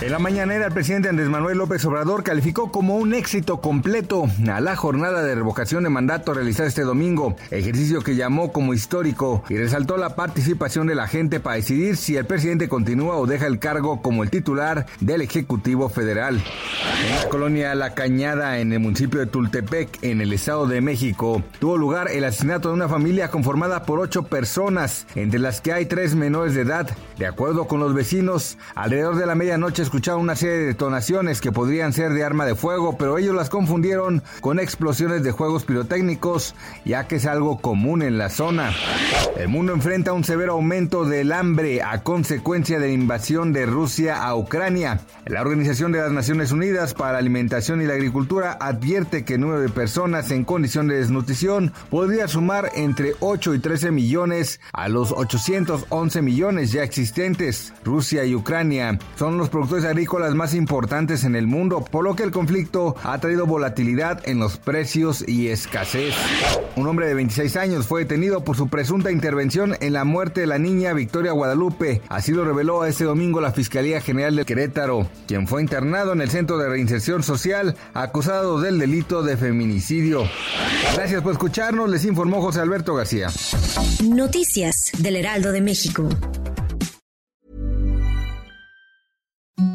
En la mañanera, el presidente Andrés Manuel López Obrador calificó como un éxito completo a la jornada de revocación de mandato realizada este domingo, ejercicio que llamó como histórico y resaltó la participación de la gente para decidir si el presidente continúa o deja el cargo como el titular del Ejecutivo Federal. En la colonia La Cañada, en el municipio de Tultepec, en el Estado de México, tuvo lugar el asesinato de una familia conformada por ocho personas, entre las que hay tres menores de edad. De acuerdo con los vecinos, alrededor de la medianoche escucharon una serie de detonaciones que podrían ser de arma de fuego, pero ellos las confundieron con explosiones de juegos pirotécnicos, ya que es algo común en la zona. El mundo enfrenta un severo aumento del hambre a consecuencia de la invasión de Rusia a Ucrania. La Organización de las Naciones Unidas para la Alimentación y la Agricultura advierte que el número de personas en condición de desnutrición podría sumar entre 8 y 13 millones a los 811 millones ya existentes. Rusia y Ucrania son los productores agrícolas más importantes en el mundo, por lo que el conflicto ha traído volatilidad en los precios y escasez. Un hombre de 26 años fue detenido por su presunta intervención en la muerte de la niña Victoria Guadalupe. Así lo reveló este domingo la Fiscalía General de Querétaro, quien fue internado en el Centro de Reinserción Social acusado del delito de feminicidio. Gracias por escucharnos, les informó José Alberto García. Noticias del Heraldo de México.